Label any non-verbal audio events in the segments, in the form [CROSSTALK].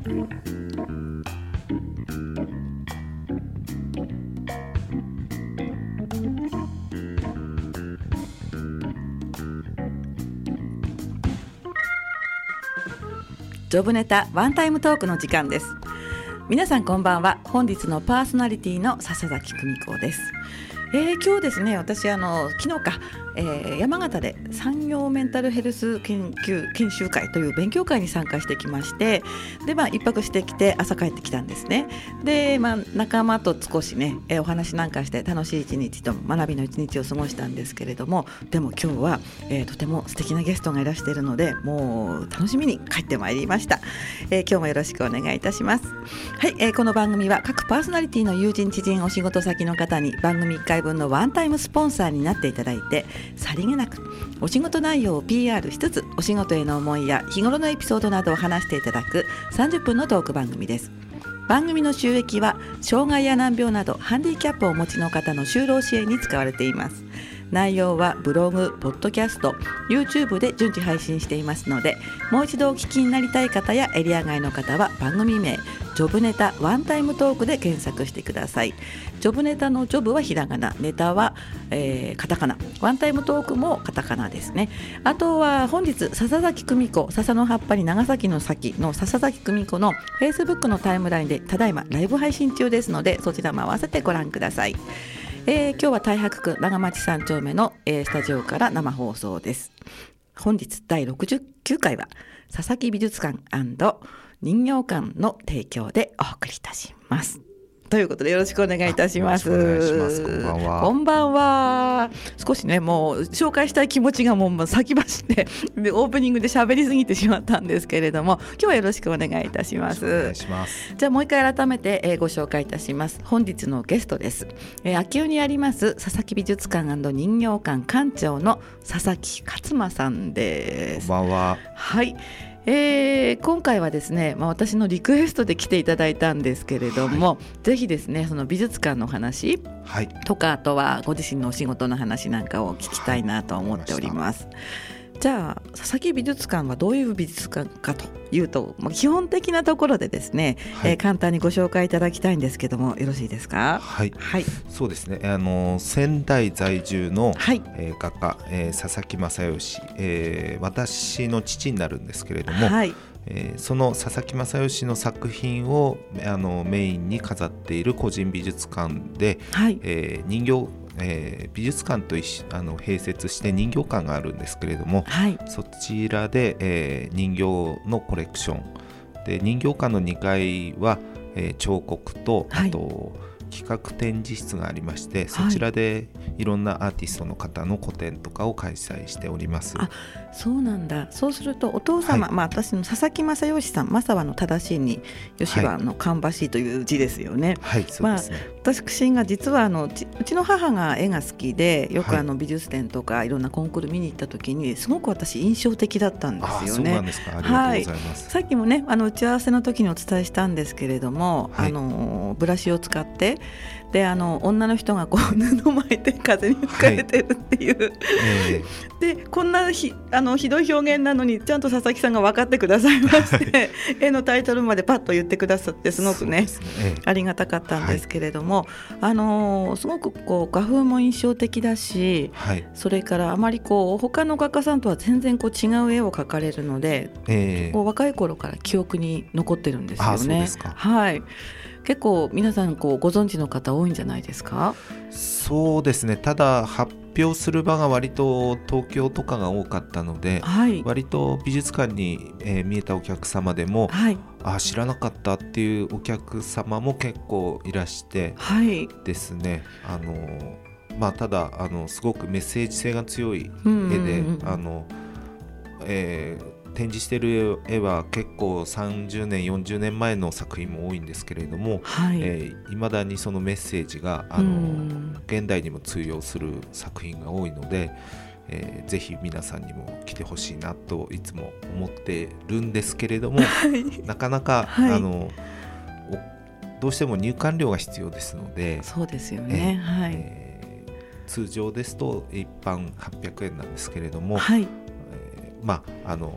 ジョブネタワンタイムトークの時間です。皆さんこんばんは。本日のパーソナリティの笹崎久美子です。えー、今日ですね私あの昨日か、えー、山形で産業メンタルヘルス研究研修会という勉強会に参加してきましてでまあ一泊してきて朝帰ってきたんですね。でまあ仲間と少しね、えー、お話なんかして楽しい一日と学びの一日を過ごしたんですけれどもでも今日は、えー、とても素敵なゲストがいらしているのでもう楽しみに帰ってまいりました、えー、今日もよろしくお願いいたします。はい、えー、この番組は各パーソナリティの友人知人お仕事先の方に番組1回分のワンタイムスポンサーになっていただいてさりげなく。お仕事内容を PR しつつお仕事への思いや日頃のエピソードなどを話していただく30分のトーク番組です。番組の収益は障害や難病などハンディキャップをお持ちの方の就労支援に使われています。内容はブログ、ポッドキャスト、YouTube で順次配信していますのでもう一度お聞きになりたい方やエリア外の方は番組名ジョブネタワンタイムトークで検索してください。ジョブネタのジョブはひらがなネタは、えー、カタカナ。ワンタイムトークもカタカナですね。あとは本日笹崎久美子笹の葉っぱに長崎の先の笹崎久美子の Facebook のタイムラインでただいまライブ配信中ですのでそちらも合わせてご覧ください。えー、今日は太白区長町三丁目の、えー、スタジオから生放送です本日第69回は佐々木美術館人形館の提供でお送りいたします。ということでよろしくお願いいたします。ますこんばんは。こんばんは。少しねもう紹介したい気持ちがもう先走ってでオープニングで喋りすぎてしまったんですけれども、今日はよろしくお願いいたします。お願いします。じゃあもう一回改めて、えー、ご紹介いたします。本日のゲストです。えー、秋吉にあります佐々木美術館人形館館長の佐々木勝馬さんです。こんばんは。はい。えー、今回はですね、まあ、私のリクエストで来ていただいたんですけれども、はい、ぜひですねその美術館の話とか、はい、あとはご自身のお仕事の話なんかを聞きたいなと思っております。はいじゃあ佐々木美術館はどういう美術館かというと、まあ、基本的なところでですね、はい、えー、簡単にご紹介いただきたいんですけどもよろしいですか？はい、はい、そうですね。あの仙台在住の、はい、えー、画家、えー、佐々木正義、えー、私の父になるんですけれども、はい。えー、その佐々木正義の作品をあのメインに飾っている個人美術館で、はい。えー、人形えー、美術館とあの併設して人形館があるんですけれども、はい、そちらで、えー、人形のコレクション。で人形館の2階は、えー、彫刻とあと、企画展示室がありましてそちらでいろんなアーティストの方の個展とかを開催しております。あそうなんだ。そうするとお父様、はい、まあ、私の佐々木正義さん正はの正しいに吉はの芳しいという字ですよね。はい、そうですね、まあ、私が実はあのうちの母が絵が好きでよくあの美術展とかいろんなコンクール見に行った時にすごく私印象的だったんですよね。はい、さっきもねあの打ち合わせの時にお伝えしたんですけれども、はい、あのブラシを使ってであの女の人がこう [LAUGHS] 布巻いて風に吹かれてるっていう、はい。えー、でこんなひあのひどい表現なのにちゃんと佐々木さんが分かってくださいまして、はい、[LAUGHS] 絵のタイトルまでパッと言ってくださってすごくね、ね。えー、ありがたかったんですけれども、はい、あのすごくこう画風も印象的だし、それからあまりこう他の画家さんとは全然こう違う絵を描かれるので、えー、こう若い頃から記憶に残ってるんですよね。はい結構皆さんこうご存知の方多いんじゃないですか？そうですね。ただ発表する場が割と東京とかが多かったので、はい、割と美術館に、えー、見えたお客様でも、はい、あ知らなかったっていうお客様も結構いらしてですね、はい、あのまあ、ただあのすごくメッセージ性が強い絵で、あのえー展示している絵は結構30年40年前の作品も多いんですけれどもい。ま、えー、だにそのメッセージがあの現代にも通用する作品が多いので、えー、ぜひ皆さんにも来てほしいなといつも思ってるんですけれども、[LAUGHS] はい、なかなか、はい、あのどうしても入館料が必要ですのでそうですよね、はい、えー、通常ですと一般800円なんですけれども、はい、まああの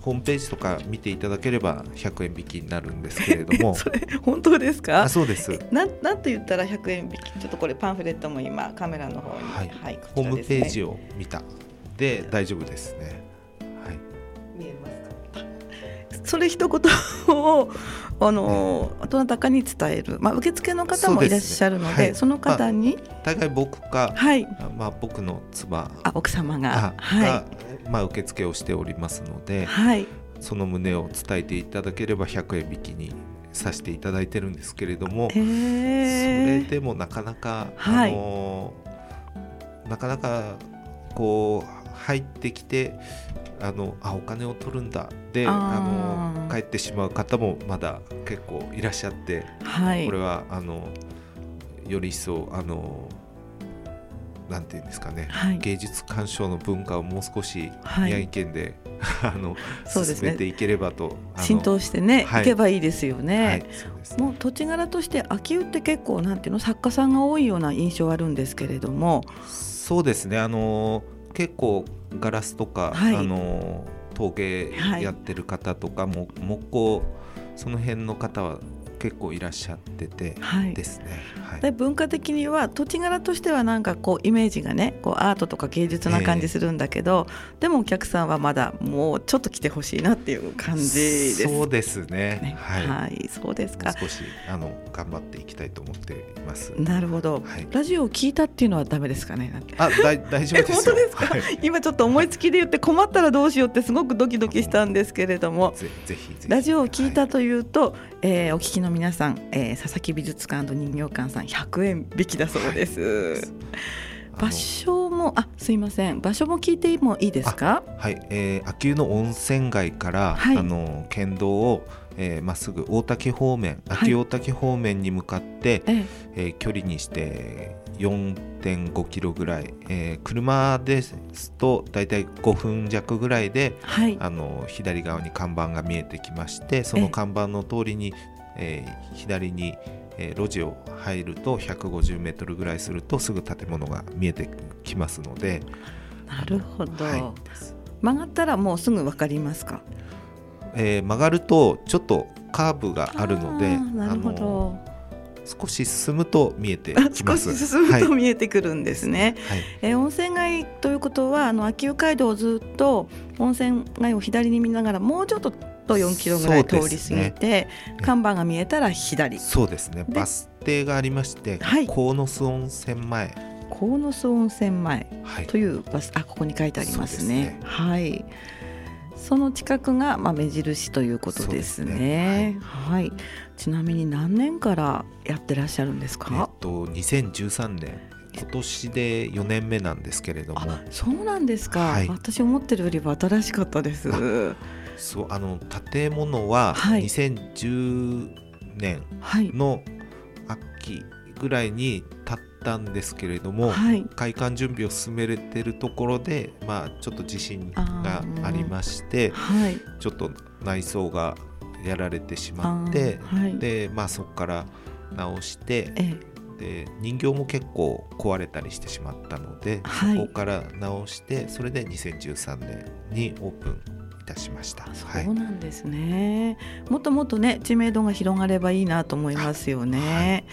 ホームページとか見ていただければ100円引きになるんですけれども。[LAUGHS] それ本当ですか？あそうです。なんなんて言ったら100円引き？ちょっとこれパンフレットも今カメラの方に、はい、はい、ホームページを見た。で大丈夫ですね。はい。見えますか？[LAUGHS] それ一言をあのどなたかに伝える、まあ、受付の方もいらっしゃるので、ね。はい、その方に、まあ、大概僕か、はい。まあ、僕の妻。あ奥様が。はいまあ、受付をしておりますので、はい、その旨を伝えていただければ100円引きにさせていただいてるんですけれども、それでもなかなか、あのなかなかこう入ってきてあのあお金を取るんだであの帰ってしまう方もまだ結構いらっしゃって、はい、これはあのより一層あのなんていうんですかね、はい、芸術鑑賞の文化をもう少し宮城県で、はい、あの進めていければと、浸透してね、はい、いけばいいですよね。はい、もう土地柄として秋保って結構なんていうの作家さんが多いような印象あるんですけれども。そうですね。あの結構ガラスとか、はい、あの陶芸やってる方とかも、木工その辺の方は結構いらっしゃっててですね、はい、で文化的には土地柄としてはなんかこうイメージがねこうアートとか芸術な感じするんだけど、えー、でもお客さんはまだもうちょっと来てほしいなっていう感じです、そうですね、ね、はい、はい、そうですか。少しあの頑張っていきたいと思っています。なるほど、はい、ラジオを聞いたっていうのはダメですかねあ大大丈夫です本当ですか、はい、今ちょっと思いつきで言って困ったらどうしようってすごくドキドキしたんですけれども。ぜひ。ラジオを聞いたというと、えー、お聞きの皆さん、えー、佐々木美術館人形館さん100円引きだそうです。はい、場所もあすいません。場所も聞いてもいいですか？はい、えー、秋保の温泉街から、はい、あの県道をえー、まっすぐ大滝方面秋大滝方面に向かって、はい、えー、距離にして4.5キロぐらい、えー、車ですと大体5分弱ぐらいで、はい、あの左側に看板が見えてきましてその看板の通りに、えー、左に、えー、路地を入ると150メートルぐらいするとすぐ建物が見えてきますのでなるほど、はい、曲がったらもうすぐ分かりますか、えー、曲がるとちょっとカーブがあるのでなるほど少し進むと見えてきます。少し進むと見えてくるんですね。はい、えー、温泉街ということはあの秋保街道をずっと温泉街を左に見ながらもうちょっとと4キロぐらい通り過ぎて、ね、看板が見えたら左。そうですね。バス停がありまして、はい、鴻巣温泉前。鴻巣温泉前というバス、はい、あここに書いてありますね。すねはい。その近くがまあ目印ということですね。すねはい、はい、ちなみに何年からやってらっしゃるんですか？えっと2013年。今年で4年目なんですけれどもそうなんですか、はい、私思ってるよりは新しかったですそうあの建物は2010年の秋ぐらいに建ったんですけれども、はい、開館準備を進めてるところで、まあ、ちょっと地震がありまして、はい、ちょっと内装がやられてしまって、はい、でまあ、そこから直して、で人形も結構壊れたりしてしまったので、そこから直してそれで2013年にオープンたしました。そうなんですね、はい、もっともっとね知名度が広がればいいなと思いますよね。はい。ね。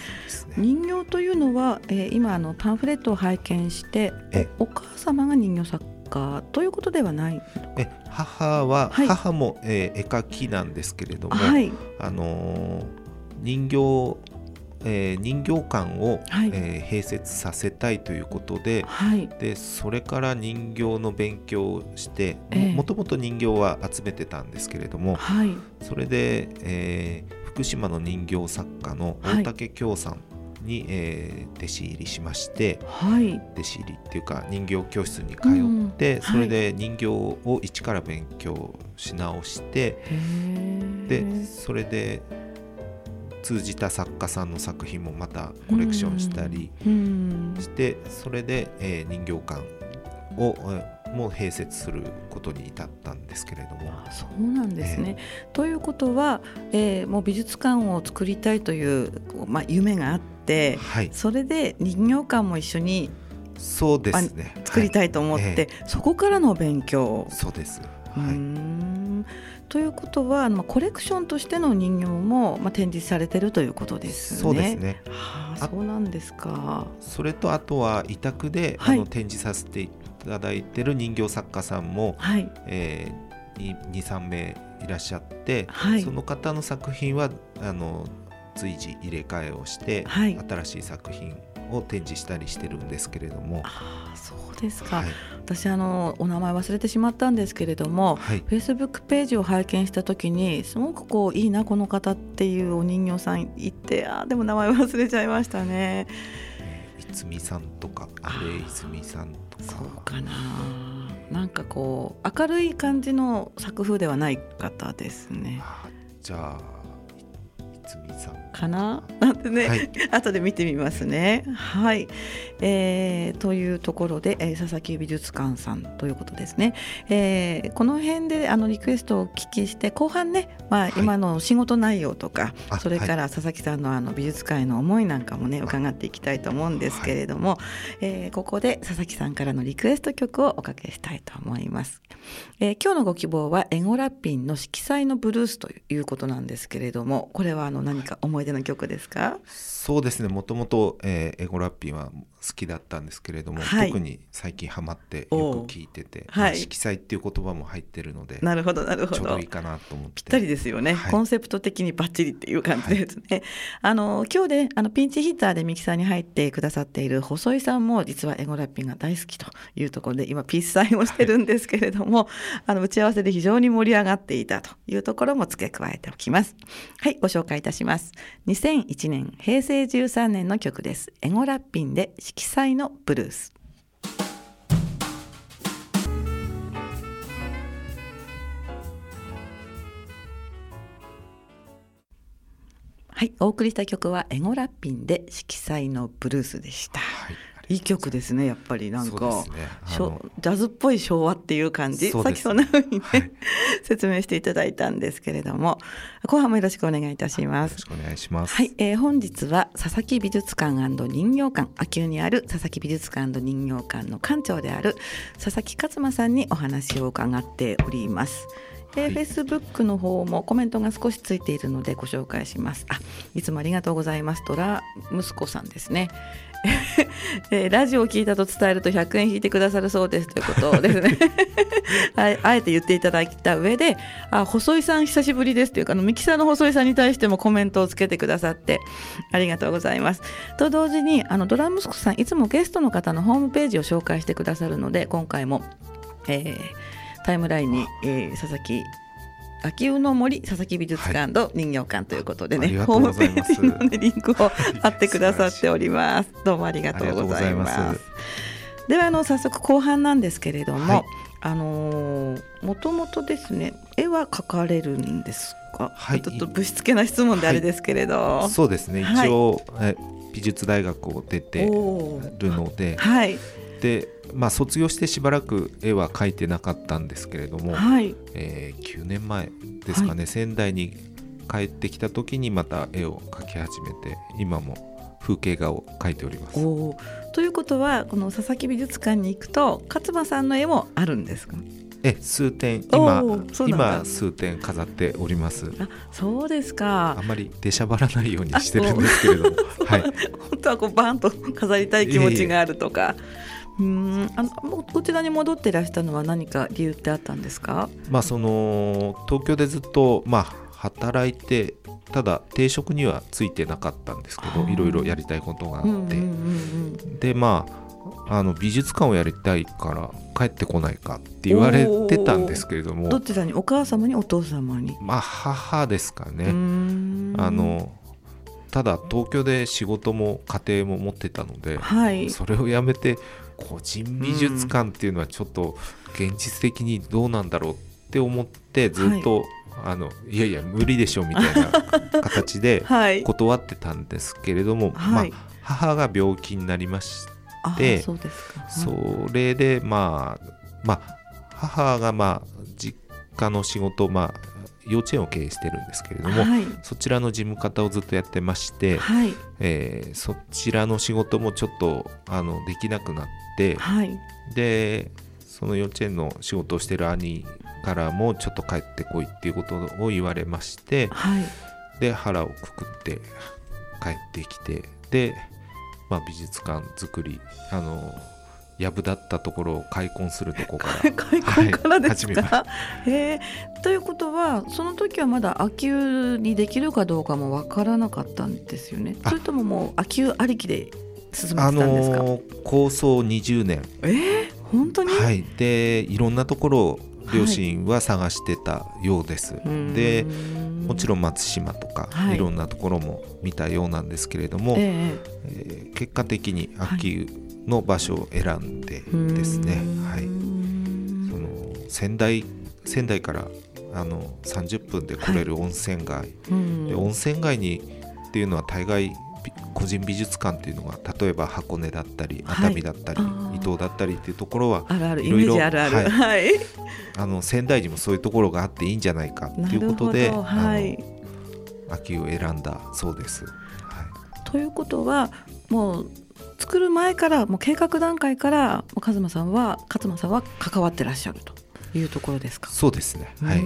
人形というのは、えー、今あのパンフレットを拝見してお母様が人形作家ということではないえ母は、はい、母も、えー、絵描きなんですけれども、あのー、人形えー、人形館を、はい、えー、併設させたいということではい、でそれから人形の勉強をしてもともと人形は集めてたんですけれども、はい、それで、えー、福島の人形作家の大竹京さんに、はい、えー、弟子入りしまして、はい、弟子入りっていうか人形教室に通って、うん、それで人形を一から勉強し直して、でそれで通じた作家さんの作品もまたコレクションしたりして、それで、えー、人形館をも併設することに至ったんですけれども。そうなんですね、えー、ということは、えー、もう美術館を作りたいという、まあ、夢があって、はい、それで人形館も一緒にそうですね。作りたいと思って、はい。えー、そこからの勉強そうです、はい、ということは、まあ、コレクションとしての人形も、まあ、展示されてるということですね。そうですね。はあ、そうなんですか。それとあとは委託で、はい、あの展示させていただいてる人形作家さんも、はいえー、23名いらっしゃって、はい、その方の作品はあの随時入れ替えをして、はい、新しい作品を展示したりしてるんですけれども。あそうですか、はい、私あのお名前忘れてしまったんですけれども、はい、フェイスブックページを拝見した時にすごくこういいなこの方っていうお人形さんいてあでも名前忘れちゃいましたね。いつみさんとか阿部泉さんとか。そうかな。なんかこう明るい感じの作風ではない方ですね。じゃあつみさんかな？なんてね、はい、[LAUGHS] 後で見てみますね。はい、えー、というところで、えー、佐々木美術館さんということですね。えー、この辺であのリクエストをお聞きして後半ね、まあ、今の仕事内容とか、はい、それから佐々木さんのあの美術館への思いなんかもね伺っていきたいと思うんですけれども、はい、えー、ここで佐々木さんからのリクエスト曲をおかけしたいと思います。えー、今日のご希望はエゴラッピンの色彩のブルースということなんですけれどもこれはあの何か思い出の曲ですか？そうですねもともと、えー、エゴラッピンは好きだったんですけれども、はい、特に最近ハマってよく聞いてて、はい、色彩っていう言葉も入ってるのでなるほどなるほど。ちょうどいいかなと思って。ぴったりですよね、はい、コンセプト的にバッチリっていう感じですね、あの今日であのピンチヒッターでミキサーに入ってくださっている細井さんも実はエゴラッピンが大好きというところで今ピースサインをしてるんですけれども、[LAUGHS] あの打ち合わせで非常に盛り上がっていたというところも付け加えておきます。はいご紹介いたします。2001年平成13年の曲です。エゴラッピンで色彩のブルースはい、お送りした曲はエゴラッピンで色彩のブルースでした。はいいい曲ですねやっぱり。なんか、ね、ジャズっぽい昭和っていう感じ、さっきそんな風にね、はい、説明していただいたんですけれども。後半もよろしくお願いいたします。よろしくお願いします。はい、えー、本日は佐々木美術館人形館。秋保にある佐々木美術館人形館の館長である佐々木勝馬さんにお話を伺っておりますえー、フェイスブックの方もコメントが少しついているのでご紹介します。あ、いつもありがとうございます。ドラ息子さんですね。[LAUGHS] えー、ラジオを聞いたと伝えると100円引いてくださるそうですということですね [LAUGHS] はい、あえて言っていただいた上で「あ細井さん久しぶりです」というかあのミキサーの細井さんに対してもコメントをつけてくださってありがとうございます。と同時にあのドラムスコさんいつもゲストの方のホームページを紹介してくださるので今回も、えー、タイムラインに、えー、佐々木秋保の森佐々木美術館と人形館ということでね、はい、ホームページの、ね、リンクを貼ってくださっております。どうもありがとうございます。ではあの早速後半なんですけれども、はい、あのもともとですね絵は描かれるんですか、はい、ちょっとぶしつけな質問であれですけれど、はい、そうですね。一応、はい、美術大学を出てるので、はい、でまあ、卒業してしばらく絵は描いてなかったんですけれども、はい。えー、9年前ですかね、はい、仙台に帰ってきた時にまた絵を描き始めて今も風景画を描いております。ということはこの佐々木美術館に行くと勝間さんの絵もあるんですか？え数点今今数点飾っております。あそうですか。あんまり出しゃばらないようにしてるんですけれども。はい。本当はこうバンと飾りたい気持ちがあるとか、えーうんあのこちらに戻ってらしたのは何か理由ってあったんですか、まあ、その東京でずっと、まあ、働いてただ定職にはついてなかったんですけどいろいろやりたいことがあって、でまああの美術館をやりたいから帰ってこないかって言われてたんですけれども。どちらに？お母様に？お父様に？まあ母ですかね。あのただ東京で仕事も家庭も持ってたので、はい、それをやめて個人美術館っていうのはちょっと現実的にどうなんだろうって思ってずっと、はい、あのいやいや無理でしょみたいな [LAUGHS] 形で断ってたんですけれども、はい、まあ、母が病気になりましてそれでまあまあ母がまあ実家の仕事まあ幼稚園を経営してるんですけれども、はい、そちらの事務方をずっとやってまして、はい、えー、そちらの仕事もちょっとあのできなくなって、はい、でその幼稚園の仕事をしてる兄からもちょっと帰ってこいっていうことを言われまして、はい、で腹をくくって帰ってきてで、まあ、美術館作りあのやぶだったところを開墾するとこから。[LAUGHS] 開墾からですか、はい、[LAUGHS] え。ー、ということはその時はまだ秋保にできるかどうかも分からなかったんですよね。それとももう秋保ありきで進めてたんですか、あのー、構想20年。えー、本当に？はい。でいろんなところを両親は探してたようです、はい、でもちろん松島とか、はい、いろんなところも見たようなんですけれども、えー、えー、結果的に秋の場所を選んでですね、はい、その仙台仙台からあの30分で来れる温泉街、はい、で温泉街にっていうのは大概個人美術館っていうのが例えば箱根だったり熱海だったり、はい、伊東だったりっていうところはいろいろあの仙台にもそういうところがあっていいんじゃないかっていうことで、はい、秋を選んだそうです。はい、ということはもう作る前からもう計画段階から和馬さんは勝間さんは関わってらっしゃるというところですか？そうですね。はい。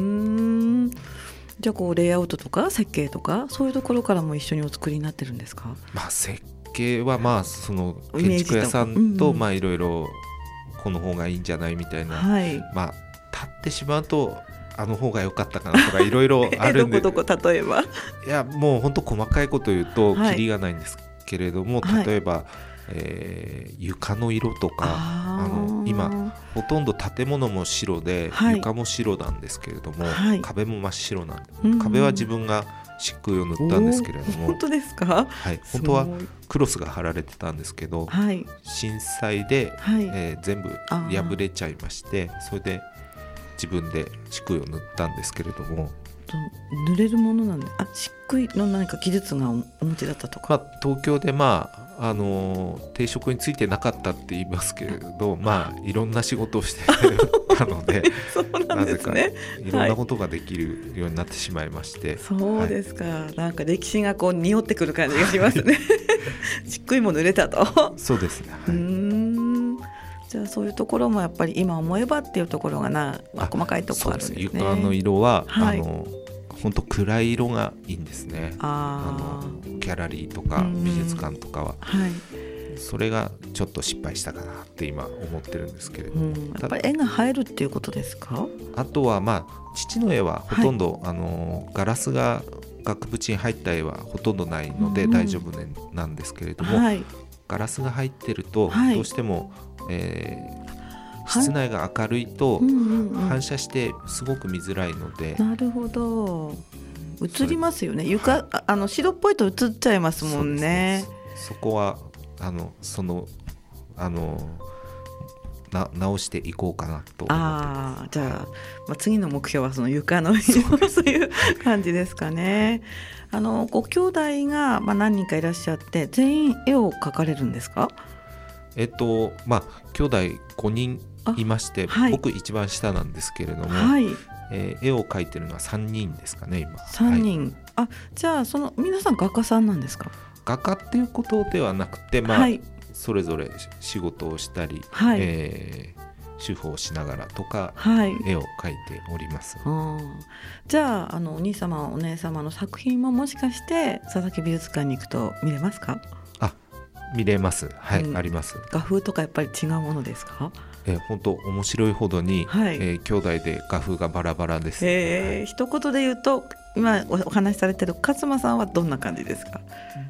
じゃあこうレイアウトとか設計とかそういうところからも一緒にお作りになってるんですか？まあ設計はまあその建築屋さんとまあいろいろこの方がいいんじゃないみたいな、はい、まあ立ってしまうとあの方が良かったかなとかいろいろあるんで。[LAUGHS] どこどこ例えば？いやもう本当細かいこと言うときりがないんですけれども、はい、例えば、えー、床の色とかあの今ほとんど建物も白で、はい、床も白なんですけれども、はい、壁も真っ白なんで、うん、壁は自分が漆喰を塗ったんですけれども本当ですか、はい、本当はクロスが貼られてたんですけど、はい、震災で、はい、えー、全部破れちゃいましてそれで自分で漆喰を塗ったんですけれども塗れるものなんであ漆喰の何か技術がお持ちだったとか、まあ、東京でまああの定職についてなかったって言いますけれど [LAUGHS] まあいろんな仕事をして [LAUGHS] たのでなぜかい。ろんなことができるようになってしまいまして、はい、そうですか、はい、なんか歴史がこう匂ってくる感じがしますね。[LAUGHS] 漆喰も濡れたと。そうですね、はい、うん。じゃあそういうところもやっぱり今思えばっていうところがな、まあ、細かいところあるんですね。床の色は、あの本当暗い色がいいんですね。あのギャラリーとか美術館とかは、はい、それがちょっと失敗したかなって今思ってるんですけれども、やっぱり絵が映えるっていうことですか？あとはまあ父の絵はほとんど、はい、あのガラスが額縁に入った絵はほとんどないので大丈夫、ね、なんですけれども、はい、ガラスが入ってるとどうしても、えー、室内が明るいと反射してすごく見づらいので、なるほど。映りますよね。床あの白っぽいと映っちゃいますもんね。そこはあのそのあのな直していこうかなとああじゃあ、まあ、次の目標はその床の色そういう感じですかね。あのご兄弟がまあ何人かいらっしゃって全員絵を描かれるんですか？えっとまあ兄弟5人いまして、はい、僕一番下なんですけれども、はい。えー、絵を描いてるのは3人ですかね今。3人、はい、あじゃあその皆さん画家さんなんですか？画家っていうことではなくてまあ、はい、それぞれ仕事をしたり、はい、えー主婦をしながらとか、はい、絵を描いております。じゃああのお兄様お姉様の作品ももしかして佐々木美術館に行くと見れますか？あ、見れます。はい、うん、あります。画風とかやっぱり違うものですか？えー、本当面白いほどに、はい。えー、兄弟で画風がバラバラです。えー、はい、一言で言うと今お話しされてる勝間さんはどんな感じですか？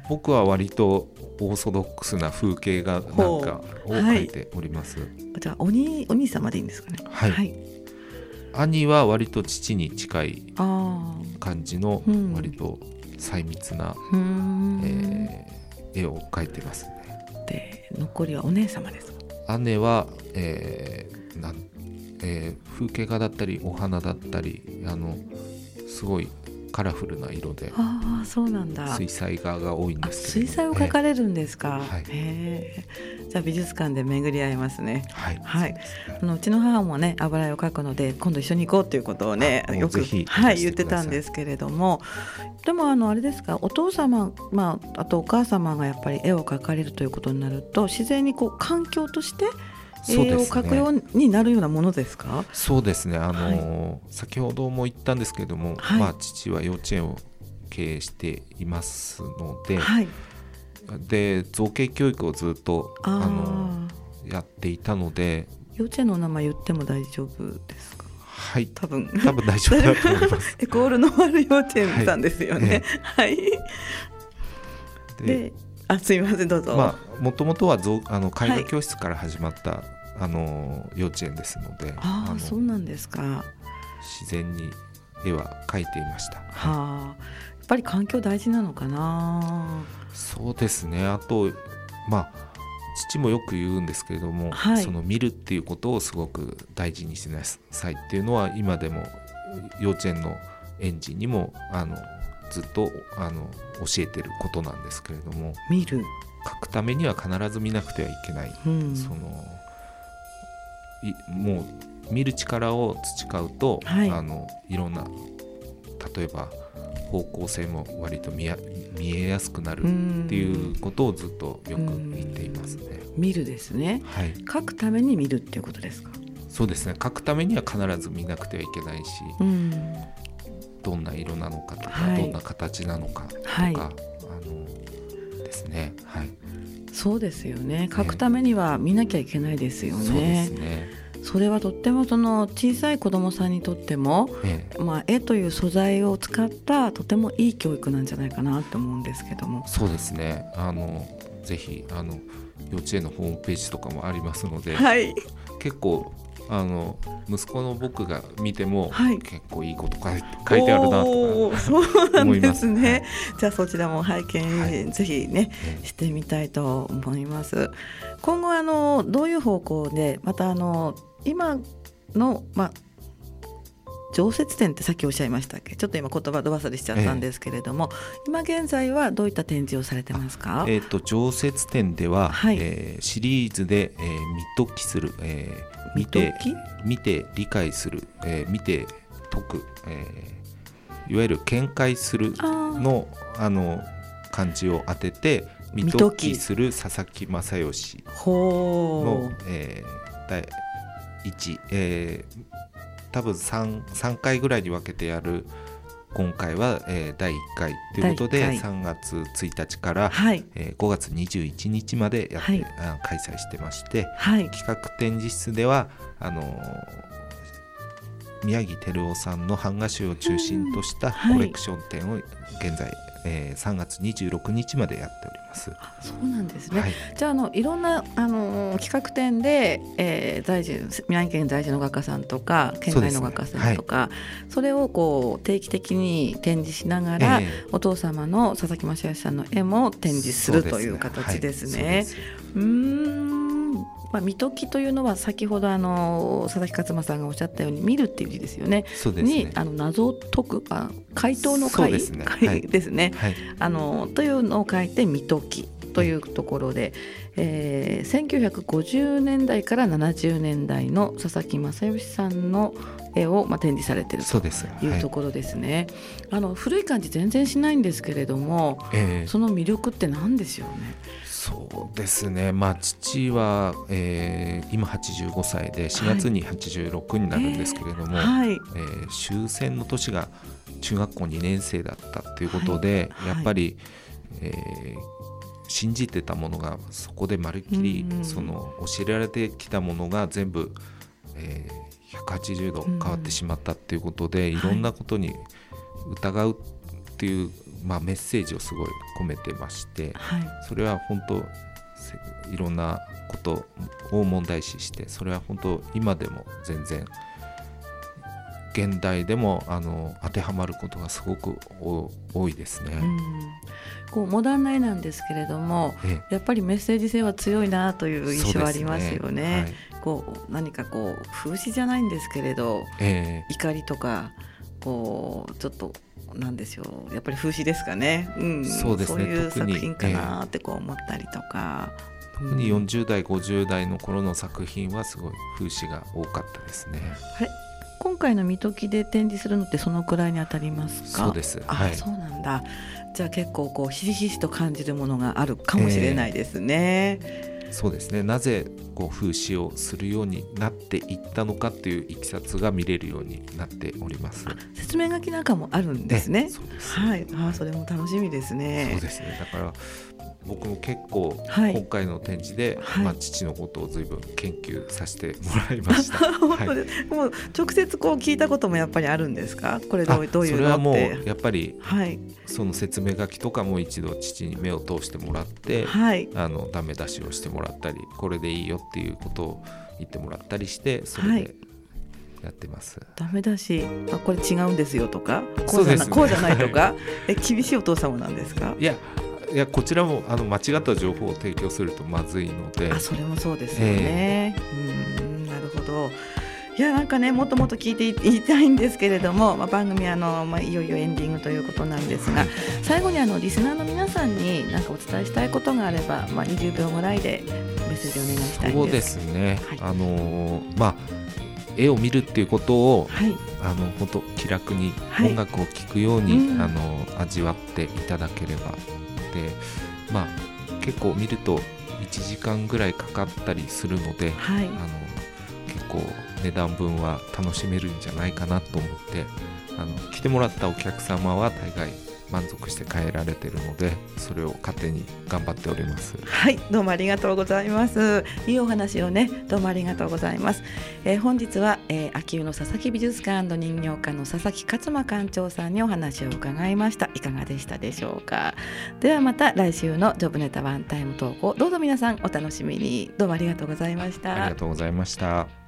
僕は割とオーソドックスな風景画なんかを描いております、はい、じゃあお兄お兄様でいいんですかね？はい、はい、兄は割と父に近い感じの割と細密な、うん、えー、絵を描いてますね。で残りはお姉様です姉は、えーえー、風景画だったりお花だったりあのすごいカラフルな色であそうなんだ。水彩画が多いんです水彩を描かれるんですか、はい、へじゃあ美術館で巡り合いますね。はい、はい、あのうちの母もね油絵を描くので今度一緒に行こうということをねよくはい。言ってたんですけれども。でもあのあれですか？お父様まああとお母様がやっぱり絵を描かれるということになると自然にこう環境として絵を描くようになるようなものですか？そうですね。あの、はい、先ほども言ったんですけれども、はい、まあ、父は幼稚園を経営していますので、はい、で造形教育をずっとあのやっていたので幼稚園の名前言っても大丈夫ですか？はい。多分。多分大丈夫だと思います。[LAUGHS] エコールの丸幼稚園さんですよね。はい、であすみませんどうぞまあもともとはぞあの絵画教室から始まった、はい、あの幼稚園ですのでああそうなんですか自然に絵は描いていました。はあ、やっぱり環境大事なのかな。そうですね。あとまあ父もよく言うんですけれども、はい、その見るっていうことをすごく大事にしなさいっていうのは今でも幼稚園の園児にもあのずっとあの教えてることなんですけれども見る。書くためには必ず見なくてはいけない、うん、そのもう見る力を培うと、はい、あのいろんな例えば方向性も割と見見えやすくなるっていうことをずっとよく言っていますね。見るですね、はい、書くために見るっていうことですか？そうですね。書くためには必ず見なくてはいけないし、どんな色なのかとか、はい、どんな形なのかとか、はい、あのですね。はい。そうですよね。書くためには見なきゃいけないですよね。そうですね。それはとってもその小さい子どもさんにとっても、ええ、まあ、絵という素材を使ったとてもいい教育なんじゃないかなと思うんですけども。そうですね。あのぜひあの幼稚園のホームページとかもありますので、はい、結構あの息子の僕が見ても、はい、結構いいこと書いてあるなとかそうなんですね、はい、じゃあそちらも拝見、はい、ぜひね、してみたいと思います。今後あのどういう方向でまたあの今の、まあ、常設展ってさっきおっしゃいましたっけ？ちょっと今言葉飛ばされしちゃったんですけれども、ええ、今現在はどういった展示をされてますか、えーと、常設展では、はい、えー、シリーズで、えー、見解きする、えー、見て見て理解する、えー、見て解く、えー、いわゆる見解するのあの漢字を当てて見解きする佐々木正義の、えー、1、えー、多分 3, 3回ぐらいに分けてやる今回は、えー、第1回ということで3月1日から、はい。えー、5月21日までやって、はい、あ開催してまして、はい、企画展示室ではあのー、宮城照夫さんの版画集を中心としたコレクション展を現在、えー、3月26日までやっております。そうなんですね。はい、じゃああのいろんなあの企画展で、えー、在住宮城県在住の画家さんとか県外の画家さんとかそ、ねはい、それをこう定期的に展示しながら、えー、お父様の佐々木正義さんの絵も展示するという形ですね。う、ね。はい、んまあ、見解きというのは先ほどあの佐々木勝馬さんがおっしゃったように見るっていう字ですよね。そうですね。にあの謎を解くあ回答の回ですね。回ですね、はい、あのというのを書いて見解きというところで、えー、1950年代から70年代の佐々木正義さんの絵を、まあ、展示されているというところですね。はい、あの古い感じ全然しないんですけれども、えー、その魅力って何ですよね？そうですね、まあ、父は、えー、今85歳で4月に86になるんですけれども、はい、えー、終戦の年が中学校2年生だったということで、はい、やっぱり、えー、信じてたものがそこでまるっきり、その教えられてきたものが全部、えー、180度変わってしまったということで、いろんなことに疑うっていうまあ、メッセージをすごい込めてまして、はい、それは本当いろんなことを問題視してそれは本当今でも全然現代でもあの当てはまることがすごく多いですね。こうモダンな絵なんですけれども、やっぱりメッセージ性は強いなという印象ありますよね。ね。はい、こう何かこう風刺じゃないんですけれど、えー、怒りとかこうちょっとなんですよやっぱり風刺ですかね、うん、そうですね。そういう作品かなってこう思ったりとか。特に40代50代の頃の作品はすごい風刺が多かったですね。あれ今回の見解きで展示するのってそのくらいに当たりますか？そうです、あ、はい、そうなんだ。じゃあ結構こうひしひしと感じるものがあるかもしれないですね。えーそうですね。なぜこう風刺をするようになっていったのかっていういきさつが見れるようになっております。説明書きなんかもあるんですね。そうです。はい。あそれも楽しみですね。そうですね。だから僕も結構、今回の展示で、はい、まあ、父のことを随分研究させてもらいました。[LAUGHS] はい、もう直接こう聞いたこともやっぱりあるんですか？これどうどういうそれはもうやっぱり、はい、その説明書きとかも一度父に目を通してもらって、はい、あのダメ出しをしてもらったりこれでいいよっていうことを言ってもらったりしてそれで、やってます。ダメだし、あこれ違うんですよとか、こうじゃな、ね、こうじゃないとか、[LAUGHS] え厳しいお父様なんですか？いやいやこちらもあの間違った情報を提供するとまずいので。あそれもそうですよね、えー、うんなるほど。いやなんかねもっともっと聞いていたいんですけれども、まあ、番組あの、まあ、いよいよエンディングということなんですが、最後にあのリスナーの皆さんに何かお伝えしたいことがあれば、まあ、20秒ぐらいでメッセージお願いしたいそうですね、はい、あのまあ絵を見るっていうことを、はい、あの本当気楽に音楽を聴くように、はい、あの味わっていただければでまあ結構見ると1時間ぐらいかかったりするので、はい、あの結構値段分は楽しめるんじゃないかなと思ってあの来てもらったお客様は大概満足して帰られてるのでそれを糧に頑張っております。はいどうもありがとうございます。いいお話をねどうもありがとうございます、えー、本日は、えー、秋保の佐々木美術館人形館の佐々木勝間館長さんにお話を伺いました。いかがでしたでしょうか。ではまた来週のジョブネタワンタイム投稿どうぞ皆さんお楽しみに。どうもありがとうございました。ありがとうございました